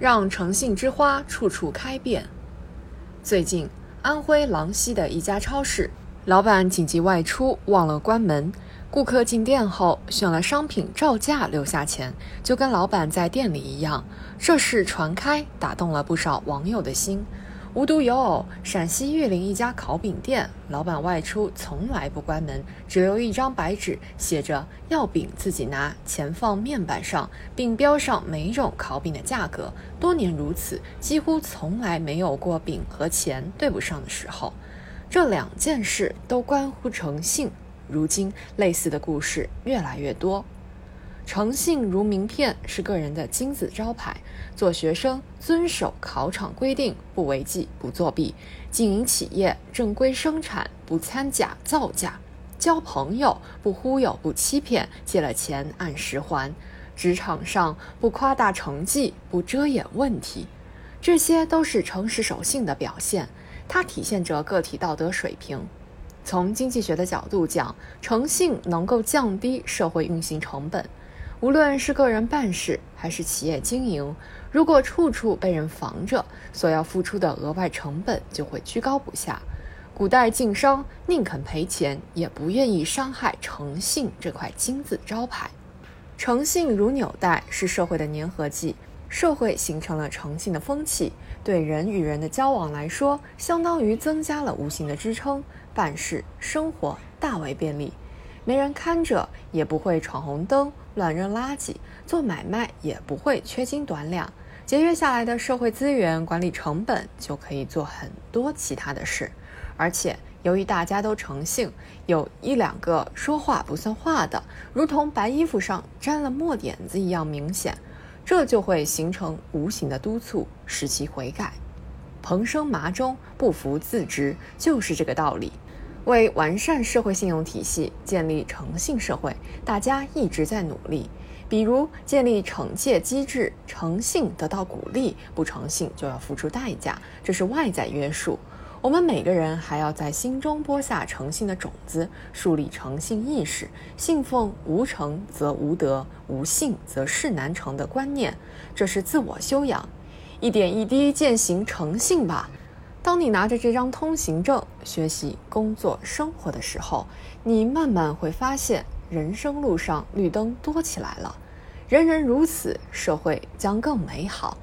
让诚信之花处处开遍。最近，安徽郎溪的一家超市，老板紧急外出忘了关门，顾客进店后选了商品照价留下钱，就跟老板在店里一样。这事传开，打动了不少网友的心。无独有偶，陕西榆林一家烤饼店老板外出从来不关门，只留一张白纸，写着“要饼自己拿，钱放面板上”，并标上每种烤饼的价格。多年如此，几乎从来没有过饼和钱对不上的时候。这两件事都关乎诚信。如今，类似的故事越来越多。诚信如名片，是个人的金字招牌。做学生遵守考场规定，不违纪不作弊；经营企业正规生产，不掺假造假；交朋友不忽悠不欺骗，借了钱按时还；职场上不夸大成绩，不遮掩问题。这些都是诚实守信的表现，它体现着个体道德水平。从经济学的角度讲，诚信能够降低社会运行成本。无论是个人办事还是企业经营，如果处处被人防着，所要付出的额外成本就会居高不下。古代晋商宁肯赔钱，也不愿意伤害诚信这块金字招牌。诚信如纽带，是社会的粘合剂。社会形成了诚信的风气，对人与人的交往来说，相当于增加了无形的支撑，办事生活大为便利。没人看着，也不会闯红灯、乱扔垃圾；做买卖也不会缺斤短两。节约下来的社会资源，管理成本就可以做很多其他的事。而且，由于大家都诚信，有一两个说话不算话的，如同白衣服上沾了墨点子一样明显，这就会形成无形的督促，使其悔改。蓬生麻中，不服自知，就是这个道理。为完善社会信用体系，建立诚信社会，大家一直在努力。比如建立惩戒机制，诚信得到鼓励，不诚信就要付出代价，这是外在约束。我们每个人还要在心中播下诚信的种子，树立诚信意识，信奉“无诚则无德，无信则事难成”的观念，这是自我修养，一点一滴践行诚信吧。当你拿着这张通行证学习、工作、生活的时候，你慢慢会发现，人生路上绿灯多起来了。人人如此，社会将更美好。